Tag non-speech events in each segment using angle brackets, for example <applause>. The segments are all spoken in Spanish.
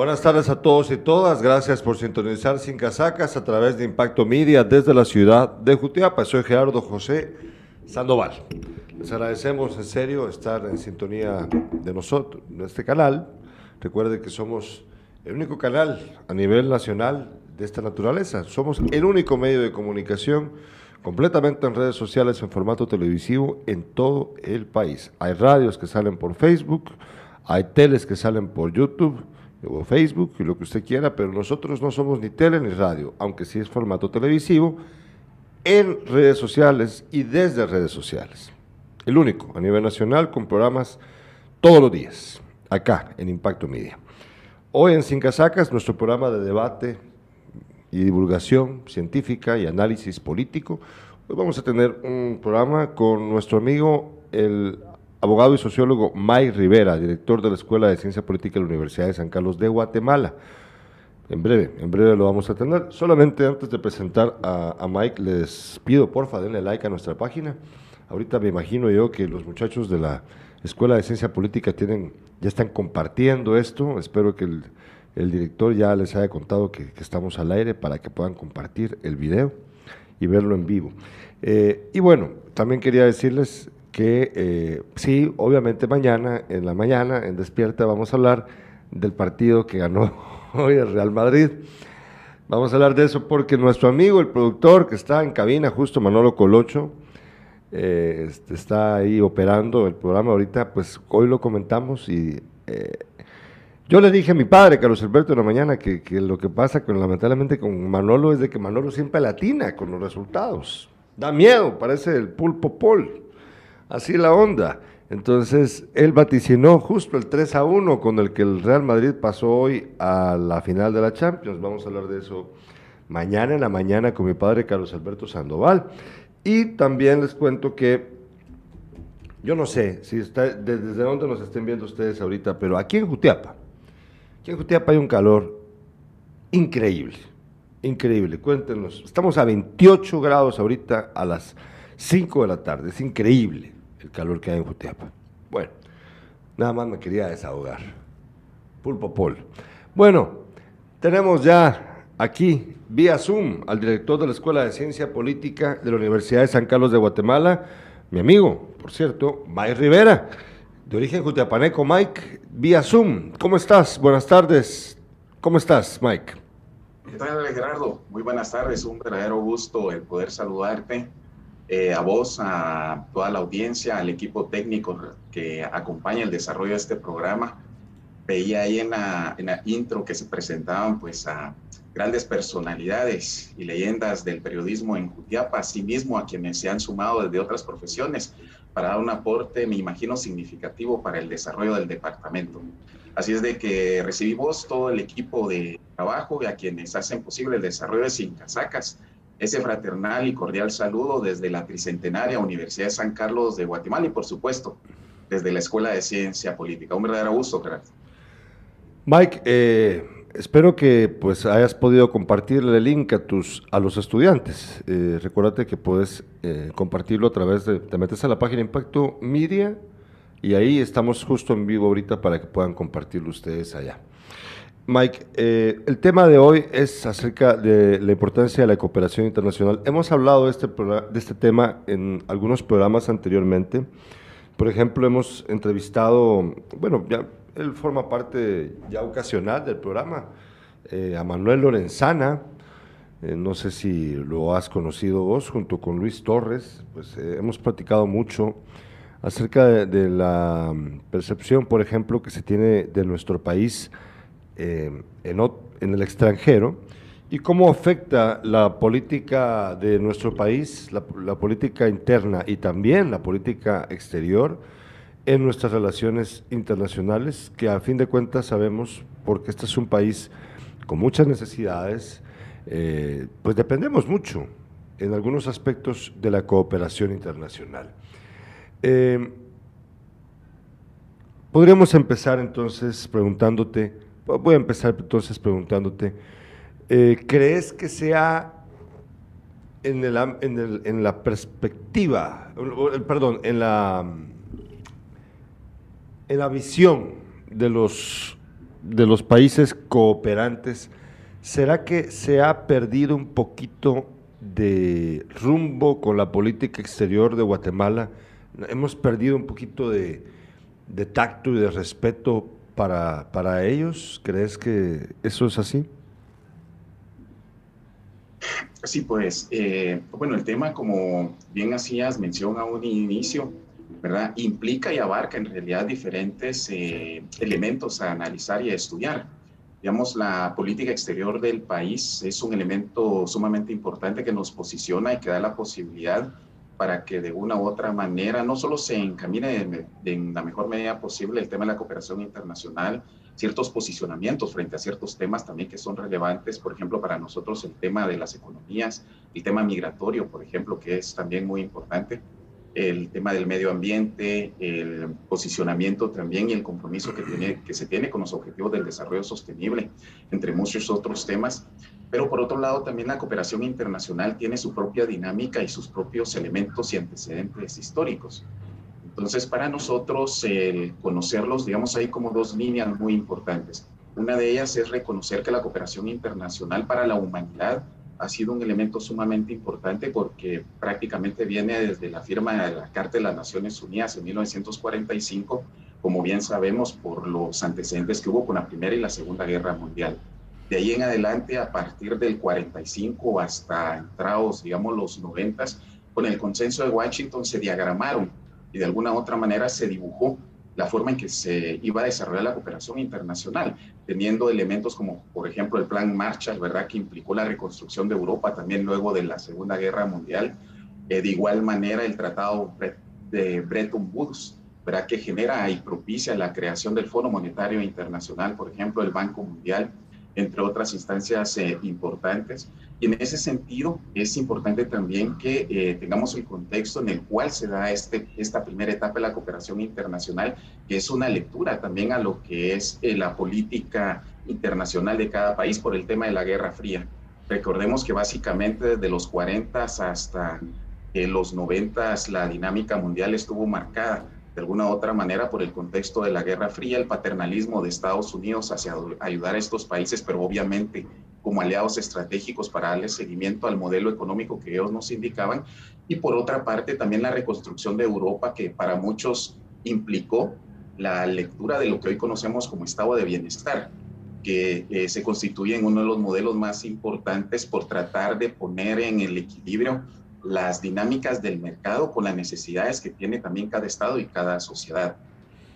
Buenas tardes a todos y todas. Gracias por sintonizar Sin Casacas a través de Impacto Media desde la ciudad de Jutiapa. Soy Gerardo José Sandoval. Les agradecemos en serio estar en sintonía de nosotros, de este canal. Recuerden que somos el único canal a nivel nacional de esta naturaleza. Somos el único medio de comunicación completamente en redes sociales en formato televisivo en todo el país. Hay radios que salen por Facebook, hay teles que salen por YouTube o Facebook y lo que usted quiera, pero nosotros no somos ni tele ni radio, aunque sí es formato televisivo, en redes sociales y desde redes sociales. El único a nivel nacional con programas todos los días, acá en Impacto Media. Hoy en Sin Casacas, nuestro programa de debate y divulgación científica y análisis político. Hoy vamos a tener un programa con nuestro amigo, el abogado y sociólogo Mike Rivera, director de la Escuela de Ciencia Política de la Universidad de San Carlos de Guatemala. En breve, en breve lo vamos a tener. Solamente antes de presentar a, Mike, les pido porfa denle like a nuestra página. Ahorita me imagino yo que los muchachos de la Escuela de Ciencia Política tienen, ya están compartiendo esto. Espero que el, director ya les haya contado que, estamos al aire para que puedan compartir el video y verlo en vivo. Eh, y bueno, también quería decirles que eh, sí, obviamente mañana, en la mañana, en Despierta, vamos a hablar del partido que ganó <laughs> hoy el Real Madrid. Vamos a hablar de eso porque nuestro amigo, el productor que está en cabina, justo Manolo Colocho, eh, este, está ahí operando el programa ahorita, pues hoy lo comentamos y eh, yo le dije a mi padre, Carlos Alberto, en la mañana, que, que, lo que pasa con, lamentablemente con Manolo es de que Manolo siempre latina con los resultados. Da miedo, parece el pulpo pol así la onda. Entonces, él vaticinó justo el 3 a 1 con el que el Real Madrid pasó hoy a la final de la Champions. Vamos a hablar de eso mañana en la mañana con mi padre Carlos Alberto Sandoval. Y también les cuento que, yo no sé si está, desde dónde nos estén viendo ustedes ahorita, pero aquí en Jutiapa, aquí en Jutiapa hay un calor increíble, increíble. Cuéntenos, estamos a 28 grados ahorita a las 5 de la tarde, es increíble el calor que hay en Jutiapa. Bueno, nada más me quería desahogar. Pulpo Pol. Bueno, tenemos ya aquí, vía Zoom, al director de la Escuela de Ciencia Política de la Universidad de San Carlos de Guatemala, mi amigo, por cierto, Mike Rivera, de origen jutiapaneco. Mike, vía Zoom. ¿Cómo estás? Buenas tardes. ¿Cómo estás, Mike? ¿Qué tal, Gerardo? Muy buenas tardes. Un verdadero gusto el poder saludarte eh, a vos, a toda la audiencia, al equipo técnico que acompaña el desarrollo de este programa. Veía ahí en la, intro que se presentaban pues a grandes personalidades y leyendas del periodismo en Jutiapa, asimismo a quienes se han sumado desde otras profesiones para dar un aporte, me imagino, significativo para el desarrollo del departamento. Así es de que recibimos todo el equipo de trabajo y a quienes hacen posible el desarrollo de Sin Casacas, ese fraternal y cordial saludo desde la Tricentenaria Universidad de San Carlos de Guatemala y por supuesto desde la Escuela de Ciencia Política. Un verdadero gusto, Gerardo. Mike, eh, espero que pues hayas podido compartirle el link a tus a los estudiantes. Eh, recuérdate que puedes eh, compartirlo a través de, te metes a la página Impacto Media y ahí estamos justo en vivo ahorita para que puedan compartirlo ustedes allá. Mike, eh, el tema de hoy es acerca de la importancia de la cooperación internacional. Hemos hablado de este, de este tema en algunos programas anteriormente. Por ejemplo, hemos entrevistado, bueno, él forma parte ya ocasional del programa, eh, a Manuel Lorenzana. Eh, no sé si lo has conocido vos, junto con Luis Torres. Pues hemos platicado mucho acerca de la percepción, por ejemplo, que se tiene de nuestro país eh, en, el extranjero y cómo afecta la política de nuestro país, la, política interna y también la política exterior en nuestras relaciones internacionales, que a fin de cuentas sabemos, porque este es un país con muchas necesidades, eh, pues dependemos mucho en algunos aspectos de la cooperación internacional. Eh, podríamos empezar entonces preguntándote, Voy a empezar entonces preguntándote, eh, ¿crees que sea en, en, la perspectiva, perdón, en la, en la visión de los de los países cooperantes, ¿será que se ha perdido un poquito de rumbo con la política exterior de Guatemala? Hemos perdido un poquito de, tacto y de respeto para, para ellos. ¿Crees que eso es así? Sí, pues, eh, bueno, el tema, como bien hacías mención a un inicio, ¿verdad? Implica y abarca en realidad diferentes eh, elementos a analizar y a estudiar. Digamos, la política exterior del país es un elemento sumamente importante que nos posiciona y que da la posibilidad para que de una u otra manera no solo se encamine en la mejor medida posible el tema de la cooperación internacional, ciertos posicionamientos frente a ciertos temas también que son relevantes, por ejemplo, para nosotros el tema de las economías, el tema migratorio, por ejemplo, que es también muy importante, el tema del medio ambiente, el posicionamiento también y el compromiso que, se tiene con los objetivos del desarrollo sostenible, entre muchos otros temas. Pero por otro lado, también la cooperación internacional tiene su propia dinámica y sus propios elementos y antecedentes históricos. Entonces, para nosotros, el conocerlos, digamos, hay como dos líneas muy importantes. Una de ellas es reconocer que la cooperación internacional para la humanidad ha sido un elemento sumamente importante porque prácticamente viene desde la firma de la Carta de las Naciones Unidas en 1945, como bien sabemos por los antecedentes que hubo con la Primera y la Segunda Guerra Mundial. De ahí en adelante, a partir del 45 hasta entrados, digamos, los 90, con el consenso de Washington se diagramaron y de alguna otra manera se dibujó la forma en que se iba a desarrollar la cooperación internacional, teniendo elementos como, por ejemplo, el Plan Marshall, ¿verdad?, que implicó la reconstrucción de Europa también luego de la Segunda Guerra Mundial. Eh, de igual manera, el Tratado de Bretton Woods, ¿verdad?, que genera y propicia la creación del Fondo Monetario Internacional, por ejemplo, el Banco Mundial, entre otras instancias eh, importantes. Y en ese sentido es importante también que eh, tengamos el contexto en el cual se da este, esta primera etapa de la cooperación internacional, que es una lectura también a lo que es eh, la política internacional de cada país por el tema de la Guerra Fría. Recordemos que básicamente desde los 40 hasta los 90 la dinámica mundial estuvo marcada de alguna u otra manera por el contexto de la Guerra Fría, el paternalismo de Estados Unidos hacia ayudar a estos países, pero obviamente como aliados estratégicos para darle seguimiento al modelo económico que ellos nos indicaban. Y por otra parte, también la reconstrucción de Europa, que para muchos implicó la lectura de lo que hoy conocemos como estado de bienestar, que eh, se constituye en uno de los modelos más importantes por tratar de poner en el equilibrio las dinámicas del mercado con las necesidades que tiene también cada estado y cada sociedad.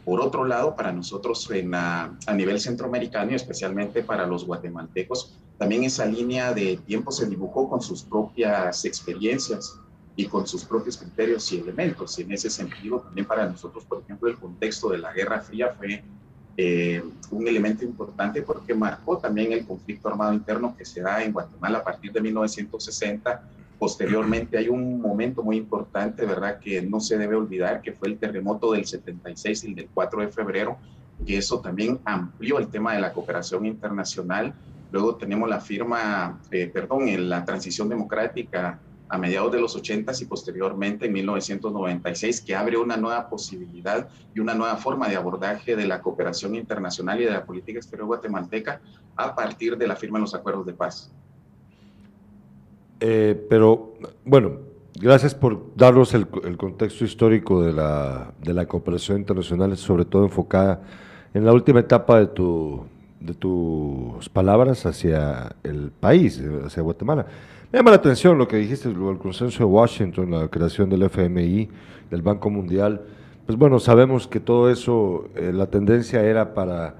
Por otro lado, para nosotros en a, nivel centroamericano y especialmente para los guatemaltecos, también esa línea de tiempo se dibujó con sus propias experiencias y con sus propios criterios y elementos. Y en ese sentido, también para nosotros, por ejemplo, el contexto de la Guerra Fría fue eh, un elemento importante porque marcó también el conflicto armado interno que se da en Guatemala a partir de 1960 Posteriormente hay un momento muy importante, ¿verdad?, que no se debe olvidar, que fue el terremoto del 76 y el del 4 de febrero, que eso también amplió el tema de la cooperación internacional. Luego tenemos la firma, eh, perdón, en la transición democrática a mediados de los 80 y posteriormente en 1996, que abre una nueva posibilidad y una nueva forma de abordaje de la cooperación internacional y de la política exterior guatemalteca a partir de la firma de los acuerdos de paz. Eh, pero, bueno, gracias por darnos el, contexto histórico de la, de la, cooperación internacional, sobre todo enfocada en la última etapa de, tu, de tus palabras hacia el país, hacia Guatemala. Me llama la atención lo que dijiste, el consenso de Washington, la creación del FMI, del Banco Mundial. Pues bueno, sabemos que todo eso, eh, la tendencia era para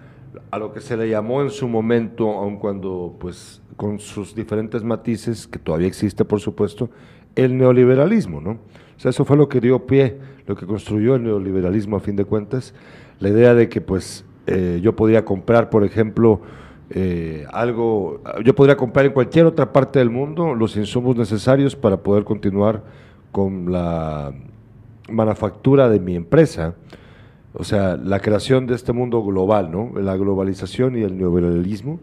a lo que se le llamó en su momento, aun cuando pues con sus diferentes matices, que todavía existe por supuesto, el neoliberalismo, ¿no? O sea, eso fue lo que dio pie, lo que construyó el neoliberalismo a fin de cuentas, la idea de que pues eh, yo podía comprar, por ejemplo, eh, algo, yo podría comprar en cualquier otra parte del mundo los insumos necesarios para poder continuar con la manufactura de mi empresa, o sea, la creación de este mundo global, ¿no? La globalización y el neoliberalismo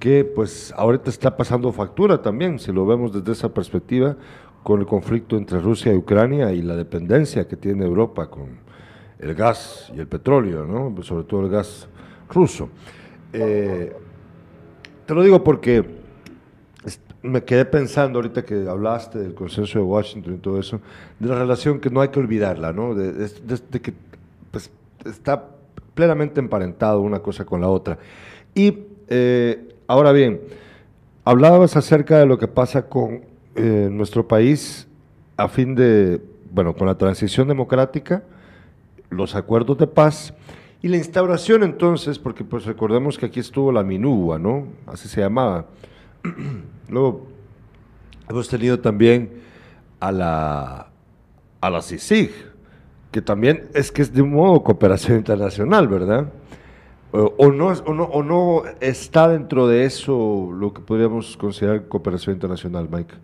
que pues ahorita está pasando factura también, si lo vemos desde esa perspectiva, con el conflicto entre Rusia y Ucrania y la dependencia que tiene Europa con el gas y el petróleo, ¿no? sobre todo el gas ruso. eh, te lo digo porque me quedé pensando ahorita que hablaste del consenso de Washington y todo eso, de la relación que no hay que olvidarla, ¿no? De, que pues, está plenamente emparentado una cosa con la otra. Y eh, ahora bien, hablabas acerca de lo que pasa con eh, nuestro país a fin de, bueno, con la transición democrática, los acuerdos de paz y la instauración entonces, porque pues recordemos que aquí estuvo la Minúa, ¿no? Así se llamaba. <clears throat> Luego hemos tenido también a la, a la CICIG, que también es que es de un modo cooperación internacional, ¿verdad? O, no, o, no, ¿O no está dentro de eso lo que podríamos considerar cooperación internacional, Mike?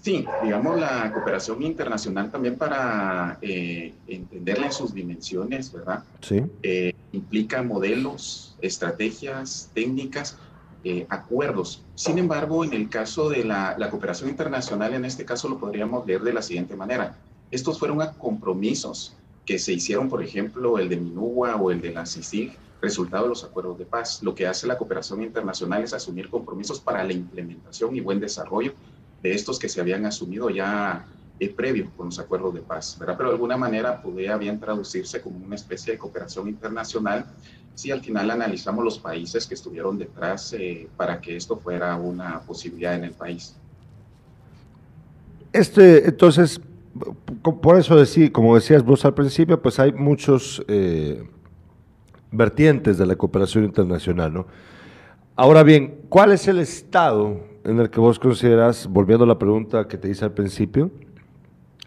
Sí, digamos la cooperación internacional también para eh, entenderla en sus dimensiones, ¿verdad? Sí. Eh, implica modelos, estrategias, técnicas, eh, acuerdos. Sin embargo, en el caso de la, la, cooperación internacional, en este caso lo podríamos leer de la siguiente manera. Estos fueron compromisos que se hicieron, por ejemplo, el de Minugua o el de la CICIG, resultado de los acuerdos de paz. Lo que hace la cooperación internacional es asumir compromisos para la implementación y buen desarrollo de estos que se habían asumido ya eh, previo con los acuerdos de paz, ¿verdad? Pero de alguna manera podría bien traducirse como una especie de cooperación internacional si al final analizamos los países que estuvieron detrás eh, para que esto fuera una posibilidad en el país. Este, entonces, por eso decir, como decías vos al principio, pues hay muchos eh, vertientes de la cooperación internacional, ¿no? Ahora bien, ¿cuál es el estado en el que vos consideras, volviendo a la pregunta que te hice al principio,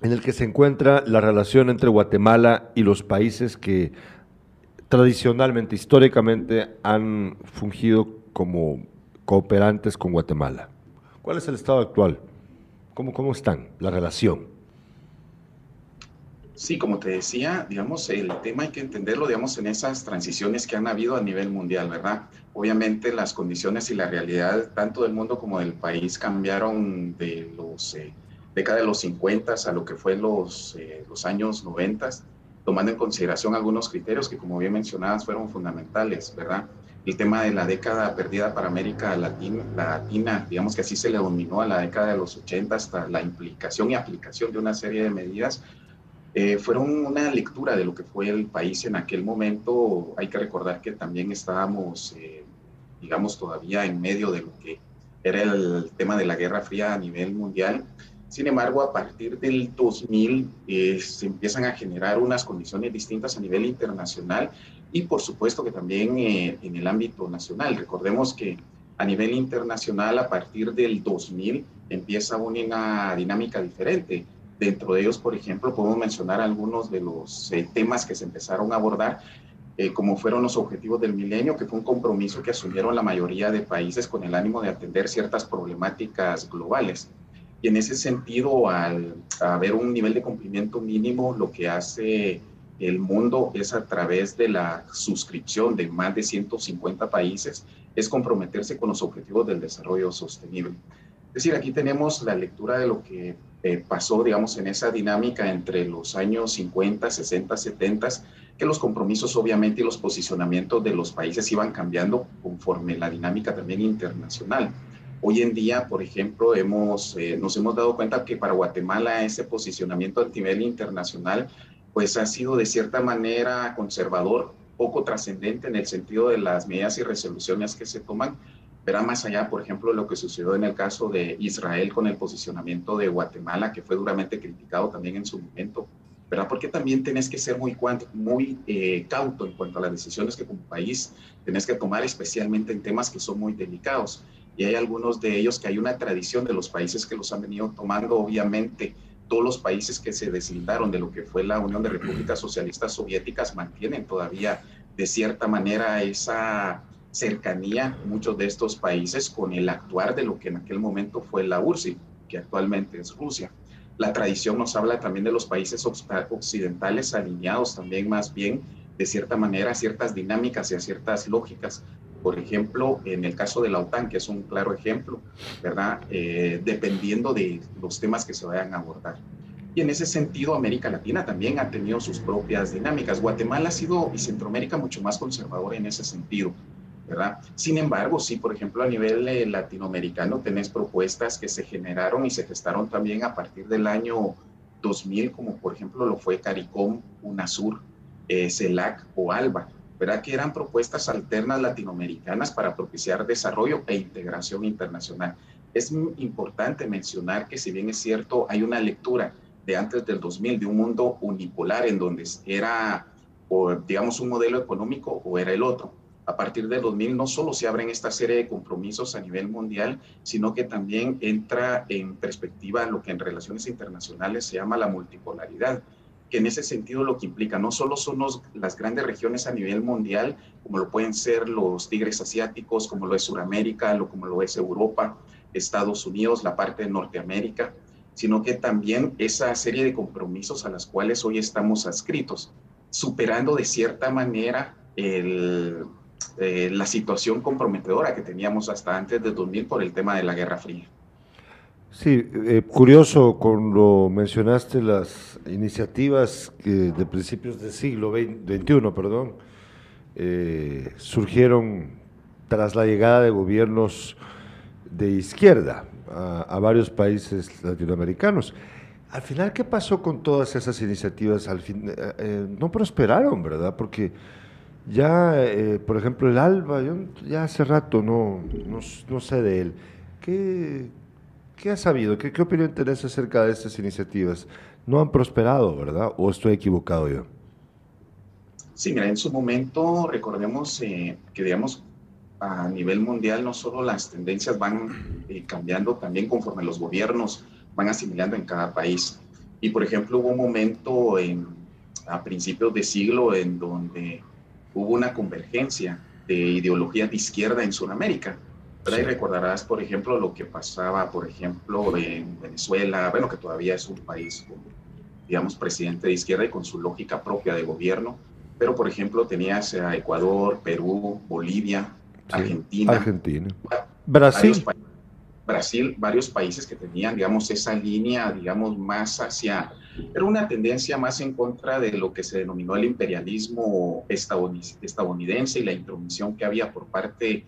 en el que se encuentra la relación entre Guatemala y los países que tradicionalmente, históricamente, han fungido como cooperantes con Guatemala? ¿Cuál es el estado actual? ¿Cómo, cómo están la relación? Sí, como te decía, digamos, el tema hay que entenderlo, digamos, en esas transiciones que han habido a nivel mundial, ¿verdad? Obviamente las condiciones y la realidad tanto del mundo como del país cambiaron de los eh, décadas de los 50 a lo que fue los, eh, los años 90, tomando en consideración algunos criterios que, como bien mencionadas, fueron fundamentales, ¿verdad? El tema de la década perdida para América Latina, Latina, digamos que así se le dominó a la década de los 80 hasta la implicación y aplicación de una serie de medidas eh, fueron una lectura de lo que fue el país en aquel momento. Hay que recordar que también estábamos, eh, digamos, todavía en medio de lo que era el tema de la Guerra Fría a nivel mundial. Sin embargo, a partir del 2000 eh, se empiezan a generar unas condiciones distintas a nivel internacional y por supuesto que también en el ámbito nacional. Recordemos que a nivel internacional, a partir del 2000, empieza una dinámica diferente Dentro de ellos, por ejemplo, podemos mencionar algunos de los eh, temas que se empezaron a abordar, eh, como fueron los objetivos del milenio, que fue un compromiso que asumieron la mayoría de países con el ánimo de atender ciertas problemáticas globales. Y en ese sentido, al haber un nivel de cumplimiento mínimo, lo que hace el mundo es a través de la suscripción de más de 150 países, es comprometerse con los objetivos del desarrollo sostenible. Es decir, aquí tenemos la lectura de lo que eh, pasó, digamos, en esa dinámica entre los años 50, 60, 70, que los compromisos obviamente y los posicionamientos de los países iban cambiando conforme la dinámica también internacional. Hoy en día, por ejemplo, hemos, eh, nos hemos dado cuenta que para Guatemala ese posicionamiento a nivel internacional pues ha sido de cierta manera conservador, poco trascendente en el sentido de las medidas y resoluciones que se toman, verá más allá, por ejemplo, lo que sucedió en el caso de Israel con el posicionamiento de Guatemala, que fue duramente criticado también en su momento, ¿verdad? Porque también tenés que ser muy, muy eh, cauto en cuanto a las decisiones que como país tenés que tomar, especialmente en temas que son muy delicados. Y hay algunos de ellos que hay una tradición de los países que los han venido tomando, obviamente, todos los países que se deslindaron de lo que fue la Unión de Repúblicas Socialistas Soviéticas mantienen todavía de cierta manera esa cercanía muchos de estos países con el actuar de lo que en aquel momento fue la URSS, que actualmente es Rusia. La tradición nos habla también de los países occidentales alineados también más bien de cierta manera a ciertas dinámicas y a ciertas lógicas. Por ejemplo, en el caso de la OTAN, que es un claro ejemplo, ¿verdad? Eh, dependiendo de los temas que se vayan a abordar. Y en ese sentido, América Latina también ha tenido sus propias dinámicas. Guatemala ha sido y Centroamérica mucho más conservadora en ese sentido. Sin embargo, sí, por ejemplo, a nivel eh, latinoamericano tenés propuestas que se generaron y se gestaron también a partir del año 2000, como por ejemplo lo fue CARICOM, UNASUR, eh, CELAC o ALBA, ¿verdad? Que eran propuestas alternas latinoamericanas para propiciar desarrollo e integración internacional. Es importante mencionar que si bien es cierto, hay una lectura de antes del 2000 de un mundo unipolar en donde era, o, digamos, un modelo económico o era el otro a partir del 2000 no solo se abren esta serie de compromisos a nivel mundial, sino que también entra en perspectiva lo que en relaciones internacionales se llama la multipolaridad, que en ese sentido lo que implica no solo son las grandes regiones a nivel mundial, como lo pueden ser los tigres asiáticos, como lo es Sudamérica, lo, como lo es Europa, Estados Unidos, la parte de Norteamérica, sino que también esa serie de compromisos a las cuales hoy estamos adscritos, superando de cierta manera el, eh, la situación comprometedora que teníamos hasta antes de 2000 por el tema de la Guerra Fría. Sí, eh, curioso cuando mencionaste las iniciativas que de principios del siglo XXI, perdón, eh, surgieron tras la llegada de gobiernos de izquierda a, varios países latinoamericanos. Al final, ¿qué pasó con todas esas iniciativas? Al fin, no prosperaron, ¿verdad? Porque ya, eh, por ejemplo, el ALBA, yo ya hace rato no, no, sé de él. ¿Qué, qué has sabido? ¿Qué, ¿Qué opinión tenés acerca de estas iniciativas? No han prosperado, ¿verdad? ¿O estoy equivocado yo? Sí, mira, en su momento recordemos eh, que, digamos, a nivel mundial no solo las tendencias van eh, cambiando, también conforme los gobiernos van asimilando en cada país. Y, por ejemplo, hubo un momento en, a principios de siglo en donde hubo una convergencia de ideologías de izquierda en Sudamérica. Pero ahí recordarás, por ejemplo, lo que pasaba, por ejemplo, en Venezuela, bueno, que todavía es un país, digamos, presidente de izquierda y con su lógica propia de gobierno, pero, por ejemplo, tenías a Ecuador, Perú, Bolivia, Argentina. Argentina. Brasil. Brasil, varios países que tenían, digamos, esa línea, digamos, más hacia era una tendencia más en contra de lo que se denominó el imperialismo estadounidense y la intromisión que había por parte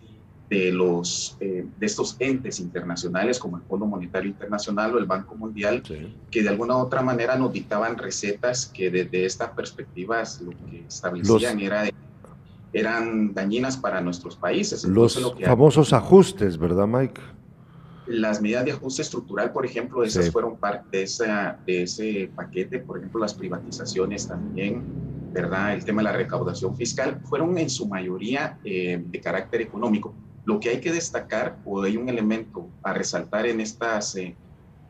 de, los, eh, de estos entes internacionales como el Fondo Monetario Internacional o el Banco Mundial, que de alguna u otra manera nos dictaban recetas que desde estas perspectivas lo que establecían era eran dañinas para nuestros países. los famosos ajustes, ¿verdad, Mike? Las medidas de ajuste estructural, por ejemplo, esas fueron parte de, esa, de ese paquete, por ejemplo, las privatizaciones también, ¿verdad? El tema de la recaudación fiscal, fueron en su mayoría eh, de carácter económico. Lo que hay que destacar, o hay un elemento a resaltar en estas eh,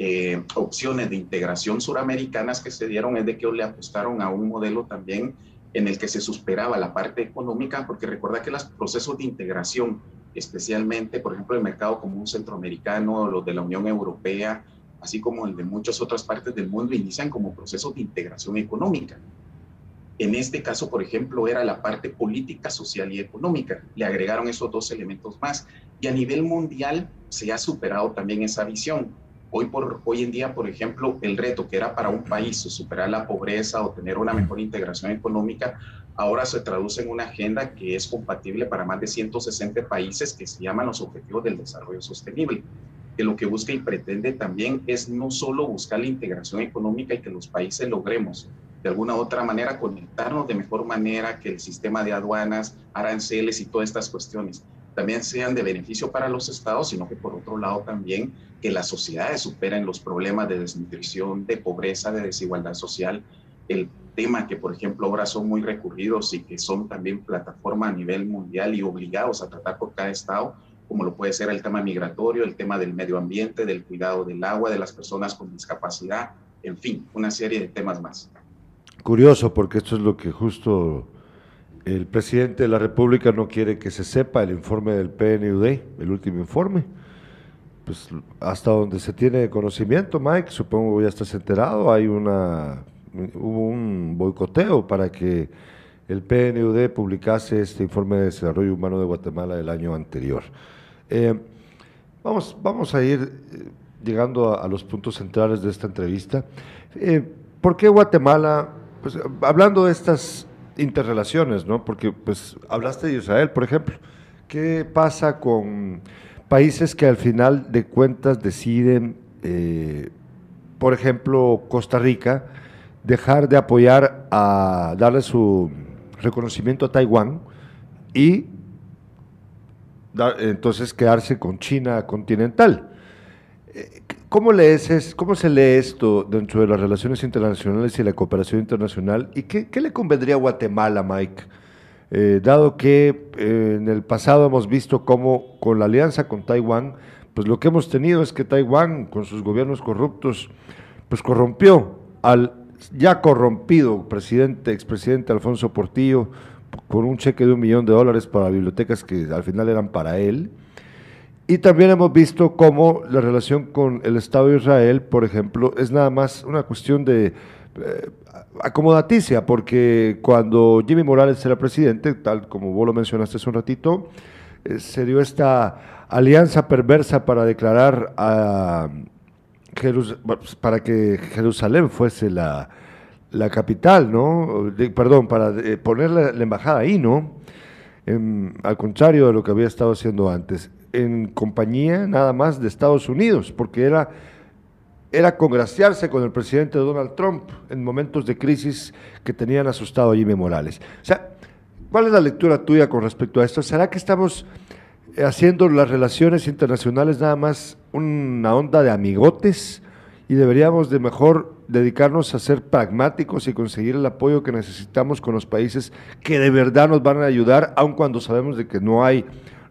eh, opciones de integración suramericanas que se dieron, es de que le apostaron a un modelo también en el que se superaba la parte económica, porque recuerda que los procesos de integración especialmente, por ejemplo, el mercado común centroamericano, los de la Unión Europea, así como el de muchas otras partes del mundo, inician como procesos de integración económica. En este caso, por ejemplo, era la parte política, social y económica. Le agregaron esos dos elementos más. Y a nivel mundial se ha superado también esa visión. Hoy, por, hoy en día, por ejemplo, el reto que era para un país superar la pobreza o tener una mejor integración económica, ahora se traduce en una agenda que es compatible para más de 160 países que se llaman los Objetivos del Desarrollo Sostenible, que lo que busca y pretende también es no solo buscar la integración económica y que los países logremos de alguna u otra manera conectarnos de mejor manera que el sistema de aduanas, aranceles y todas estas cuestiones también sean de beneficio para los estados, sino que por otro lado también que las sociedades superen los problemas de desnutrición, de pobreza, de desigualdad social, el tema que, por ejemplo, ahora son muy recurridos y que son también plataforma a nivel mundial y obligados a tratar por cada estado, como lo puede ser el tema migratorio, el tema del medio ambiente, del cuidado del agua, de las personas con discapacidad, en fin, una serie de temas más. Curioso, porque esto es lo que justo el presidente de la República no quiere que se sepa el informe del PNUD, el último informe. Pues hasta donde se tiene conocimiento, Mike, supongo ya estás enterado, hay una hubo un boicoteo para que el PNUD publicase este informe de desarrollo humano de Guatemala del año anterior. Eh, vamos, vamos a ir, llegando a, los puntos centrales de esta entrevista, eh, ¿por qué Guatemala, pues, hablando de estas interrelaciones, ¿no? Porque pues hablaste de Israel, por ejemplo, ¿qué pasa con países que al final de cuentas deciden, eh, por ejemplo, Costa Rica, dejar de apoyar a darle su reconocimiento a Taiwán y entonces quedarse con China continental. ¿Cómo, lees, ¿Cómo se lee esto dentro de las relaciones internacionales y la cooperación internacional? ¿Y qué, le convendría a Guatemala, Mike? Eh, dado que eh, en el pasado hemos visto cómo con la alianza con Taiwán, pues lo que hemos tenido es que Taiwán, con sus gobiernos corruptos, pues corrompió al ya corrompido presidente, expresidente Alfonso Portillo, con un cheque de un millón de dólares para bibliotecas que al final eran para él. Y también hemos visto cómo la relación con el Estado de Israel, por ejemplo, es nada más una cuestión de eh, acomodaticia, porque cuando Jimmy Morales era presidente, tal como vos lo mencionaste hace un ratito, eh, se dio esta alianza perversa para declarar a para que Jerusalén fuese la, la capital, ¿no? perdón, para eh, poner la, embajada ahí, ¿no? al contrario de lo que había estado haciendo antes, en compañía nada más de Estados Unidos, porque era, era congraciarse con el presidente Donald Trump en momentos de crisis que tenían asustado a Jimmy Morales. O sea, ¿cuál es la lectura tuya con respecto a esto? ¿Será que estamos haciendo las relaciones internacionales nada más una onda de amigotes? y deberíamos de mejor dedicarnos a ser pragmáticos y conseguir el apoyo que necesitamos con los países que de verdad nos van a ayudar, aun cuando sabemos de que no hay,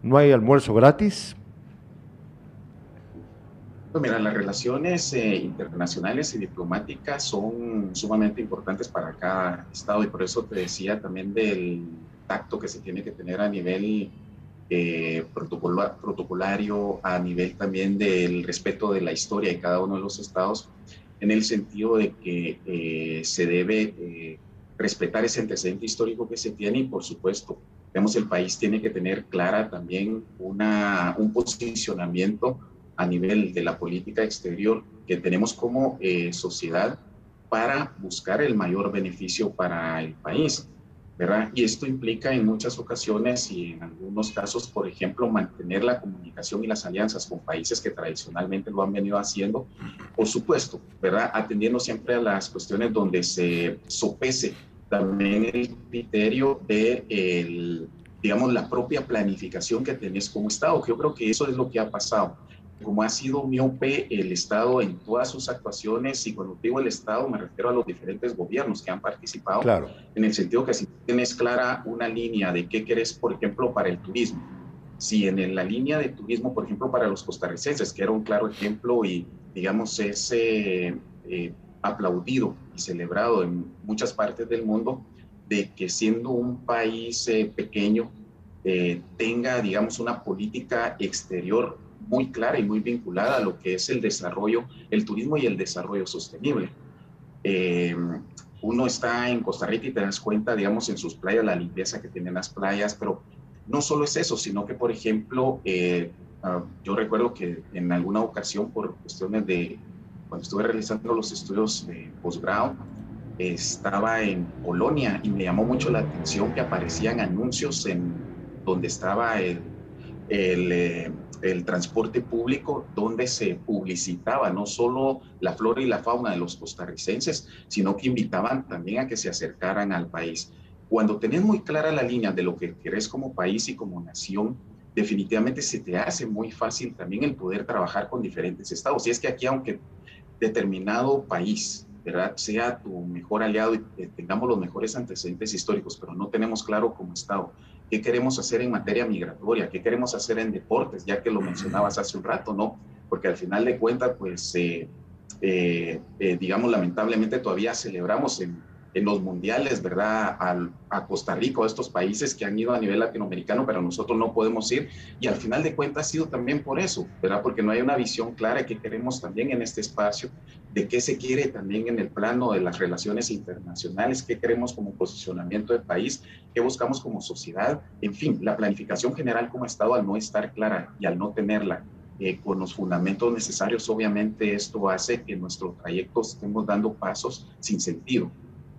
no hay almuerzo gratis? Pues mira, las relaciones eh, internacionales y diplomáticas son sumamente importantes para cada Estado y por eso te decía también del tacto que se tiene que tener a nivel eh, protocolario a nivel también del respeto de la historia de cada uno de los estados, en el sentido de que eh, se debe eh, respetar ese antecedente histórico que se tiene y, por supuesto, vemos el país tiene que tener clara también una, un posicionamiento a nivel de la política exterior que tenemos como sociedad para buscar el mayor beneficio para el país. ¿verdad? Y esto implica en muchas ocasiones y en algunos casos, por ejemplo, mantener la comunicación y las alianzas con países que tradicionalmente lo han venido haciendo, por supuesto, ¿verdad? Atendiendo siempre a las cuestiones donde se sopese también el criterio de el, digamos, la propia planificación que tenés como Estado. Yo creo que eso es lo que ha pasado como ha sido miope el Estado en todas sus actuaciones, y cuando digo el Estado me refiero a los diferentes gobiernos que han participado, claro. en el sentido que si tienes clara una línea de qué querés, por ejemplo, para el turismo, si en la línea de turismo, por ejemplo, para los costarricenses, que era un claro ejemplo y, digamos, es eh, aplaudido y celebrado en muchas partes del mundo, de que siendo un país eh, pequeño, eh, tenga, digamos, una política exterior muy clara y muy vinculada a lo que es el desarrollo, el turismo y el desarrollo sostenible. Eh, uno está en Costa Rica y te das cuenta, digamos, en sus playas, la limpieza que tienen las playas, pero no solo es eso, sino que, por ejemplo, ah, yo recuerdo que en alguna ocasión, por cuestiones de, cuando estuve realizando los estudios de posgrado, estaba en Polonia y me llamó mucho la atención que aparecían anuncios en donde estaba el, el, eh, el transporte público donde se publicitaba no solo la flora y la fauna de los costarricenses, sino que invitaban también a que se acercaran al país. Cuando tenés muy clara la línea de lo que querés como país y como nación, definitivamente se te hace muy fácil también el poder trabajar con diferentes estados. Y es que aquí, aunque determinado país ¿verdad? sea tu mejor aliado y tengamos los mejores antecedentes históricos, pero no tenemos claro como Estado qué queremos hacer en materia migratoria, qué queremos hacer en deportes, ya que lo mencionabas hace un rato, ¿no? Porque al final de cuentas, pues, eh, eh, eh, digamos, lamentablemente todavía celebramos en, en los mundiales, ¿verdad? a Costa Rica, a estos países que han ido a nivel latinoamericano, pero nosotros no podemos ir. Y al final de cuentas ha sido también por eso, ¿verdad? Porque no hay una visión clara que queremos también en este espacio de qué se quiere también en el plano de las relaciones internacionales, qué queremos como posicionamiento del país, qué buscamos como sociedad. En fin, la planificación general como Estado al no estar clara y al no tenerla eh, con los fundamentos necesarios, obviamente esto hace que nuestro trayecto estemos dando pasos sin sentido.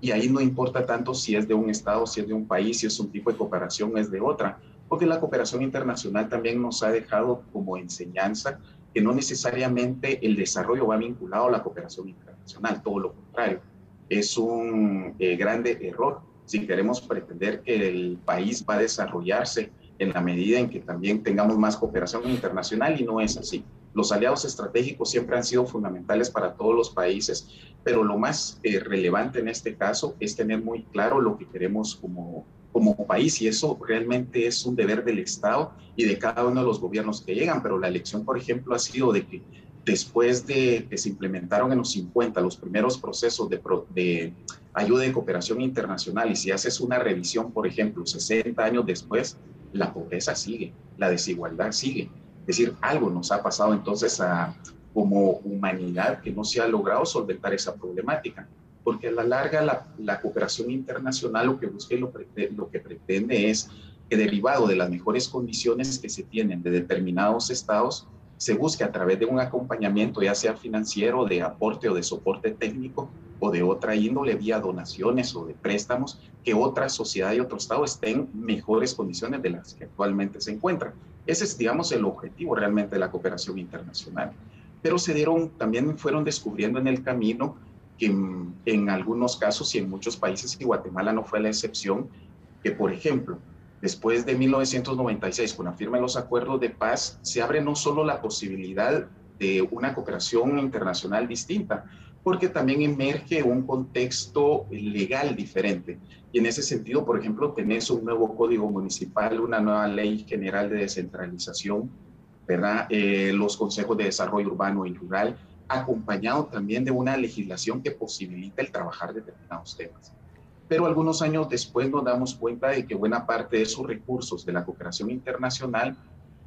Y ahí no importa tanto si es de un Estado, si es de un país, si es un tipo de cooperación, es de otra, porque la cooperación internacional también nos ha dejado como enseñanza que no necesariamente el desarrollo va vinculado a la cooperación internacional, todo lo contrario. Es un eh, grande error si queremos pretender que el país va a desarrollarse en la medida en que también tengamos más cooperación internacional y no es así. Los aliados estratégicos siempre han sido fundamentales para todos los países, pero lo más eh, relevante en este caso es tener muy claro lo que queremos como, como país y eso realmente es un deber del Estado y de cada uno de los gobiernos que llegan, pero la elección, por ejemplo, ha sido de que después de que se implementaron en los 50 los primeros procesos de, de ayuda y cooperación internacional y si haces una revisión, por ejemplo, 60 años después, la pobreza sigue, la desigualdad sigue. Decir, algo nos ha pasado entonces a, como humanidad que no se ha logrado solventar esa problemática, porque a la larga la, la cooperación internacional lo que busca y lo, lo que pretende es que derivado de las mejores condiciones que se tienen de determinados estados, se busque a través de un acompañamiento, ya sea financiero, de aporte o de soporte técnico, o de otra índole vía donaciones o de préstamos, que otra sociedad y otro Estado estén en mejores condiciones de las que actualmente se encuentran. Ese es, digamos, el objetivo realmente de la cooperación internacional. Pero se dieron, también fueron descubriendo en el camino que en, en algunos casos y en muchos países, y Guatemala no fue la excepción, que por ejemplo, después de 1996, con la firma de los acuerdos de paz, se abre no solo la posibilidad de una cooperación internacional distinta, porque también emerge un contexto legal diferente. Y en ese sentido, por ejemplo, tenés un nuevo código municipal, una nueva ley general de descentralización, ¿verdad? Eh, los consejos de desarrollo urbano y rural, acompañado también de una legislación que posibilita el trabajar determinados temas. Pero algunos años después nos damos cuenta de que buena parte de esos recursos de la cooperación internacional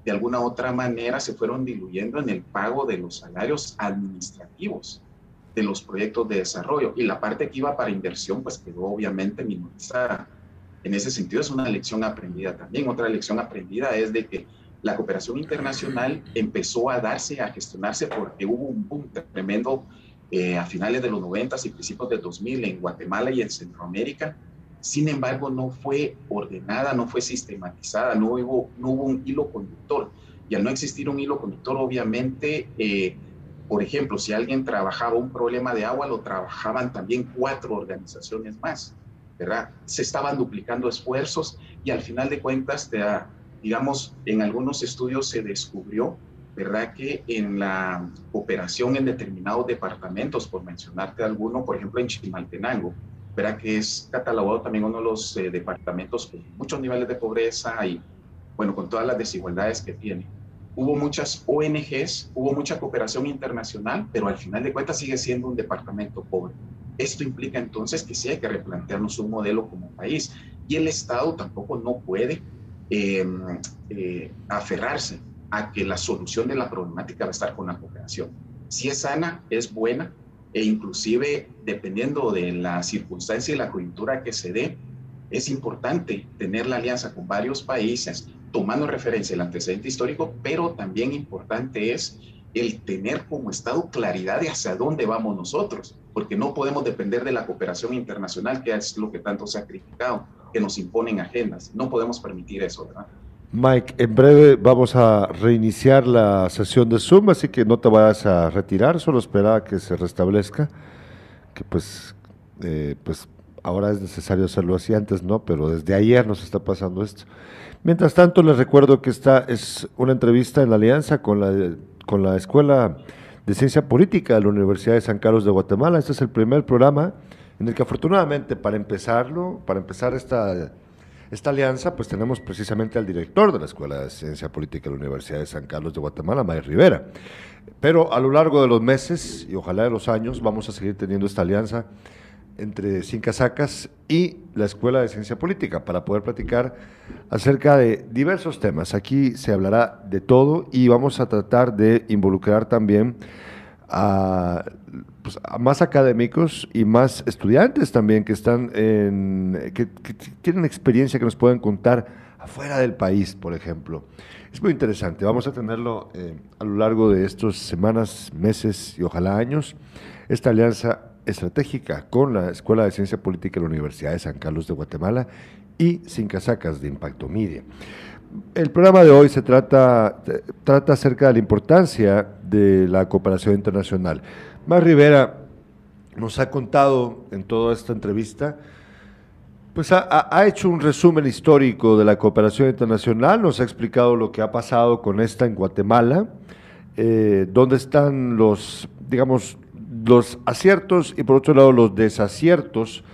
de alguna otra manera se fueron diluyendo en el pago de los salarios administrativos de los proyectos de desarrollo y la parte que iba para inversión pues quedó obviamente minorizada. En ese sentido es una lección aprendida también. Otra lección aprendida es de que la cooperación internacional empezó a darse, a gestionarse porque hubo un boom tremendo eh, a finales de los 90 y principios de 2000 en Guatemala y en Centroamérica. Sin embargo, no fue ordenada, no fue sistematizada, no hubo, no hubo un hilo conductor. Y al no existir un hilo conductor, obviamente, eh, por ejemplo, si alguien trabajaba un problema de agua, lo trabajaban también cuatro organizaciones más, ¿verdad? Se estaban duplicando esfuerzos y al final de cuentas, digamos, en algunos estudios se descubrió, ¿verdad? Que en la operación en determinados departamentos, por mencionarte alguno, por ejemplo, en Chimaltenango, ¿verdad? Que es catalogado también uno de los eh, departamentos con muchos niveles de pobreza y, bueno, con todas las desigualdades que tiene hubo muchas ONGs, hubo mucha cooperación internacional, pero al final de cuentas sigue siendo un departamento pobre. Esto implica entonces que sí hay que replantearnos un modelo como país y el Estado tampoco no puede em, eh, aferrarse a que la solución de la problemática va a estar con la cooperación. Si es sana, es buena e inclusive dependiendo de la circunstancia y la coyuntura que se dé, es importante tener la alianza con varios países tomando referencia el antecedente histórico, pero también importante es el tener como Estado claridad de hacia dónde vamos nosotros, porque no podemos depender de la cooperación internacional, que es lo que tanto se ha criticado, que nos imponen agendas. No podemos permitir eso, ¿verdad? Mike, en breve vamos a reiniciar la sesión de Zoom, así que no te vayas a retirar, solo espera a que se restablezca, que pues, eh, pues ahora es necesario hacerlo así, antes no, pero desde ayer nos está pasando esto. Mientras tanto, les recuerdo que esta es una entrevista en la alianza con la, con la Escuela de Ciencia Política de la Universidad de San Carlos de Guatemala. Este es el primer programa en el que afortunadamente para empezarlo, para empezar esta, esta alianza, pues tenemos precisamente al director de la Escuela de Ciencia Política de la Universidad de San Carlos de Guatemala, May Rivera. Pero a lo largo de los meses y ojalá de los años vamos a seguir teniendo esta alianza entre Casacas y la Escuela de Ciencia Política para poder platicar acerca de diversos temas. Aquí se hablará de todo y vamos a tratar de involucrar también a, pues, más académicos y más estudiantes también que están en, que, tienen experiencia que nos pueden contar afuera del país, por ejemplo. Es muy interesante, vamos a tenerlo eh, a lo largo de estas semanas, meses y ojalá años, esta alianza estratégica con la Escuela de Ciencia Política de la Universidad de San Carlos de Guatemala y Sin Casacas de Impacto Media. El programa de hoy se trata, trata acerca de la importancia de la cooperación internacional. Mar Rivera nos ha contado en toda esta entrevista pues ha, hecho un resumen histórico de la cooperación internacional, nos ha explicado lo que ha pasado con esta en Guatemala, eh, dónde están los, digamos, los aciertos y por otro lado los desaciertos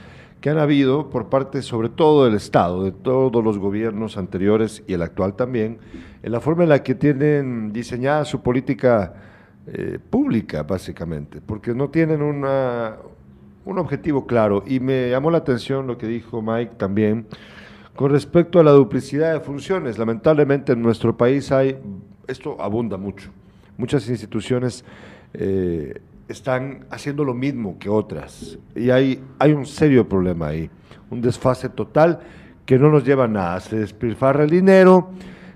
que han habido por parte sobre todo del Estado, de todos los gobiernos anteriores y el actual también, en la forma en la que tienen diseñada su política eh, pública, básicamente, porque no tienen una, un objetivo claro y me llamó la atención lo que dijo Mike también con respecto a la duplicidad de funciones. Lamentablemente en nuestro país hay, esto abunda mucho, muchas instituciones eh, están haciendo lo mismo que otras y hay, hay un serio problema ahí, un desfase total que no nos lleva a nada, se despilfarra el dinero,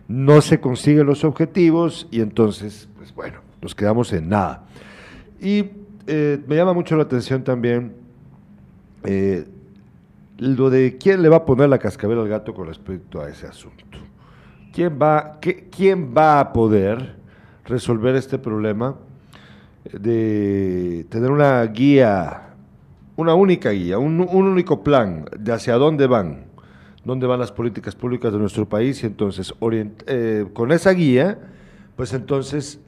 no se consiguen los objetivos y entonces, pues bueno, nos quedamos en nada. Y eh, me llama mucho la atención también eh, lo de quién le va a poner la cascabel al gato con respecto a ese asunto. ¿Quién va, quién va a poder resolver este problema de tener una guía, una única guía, un, único plan de hacia dónde van, dónde van las políticas públicas de nuestro país y entonces eh, con esa guía, pues entonces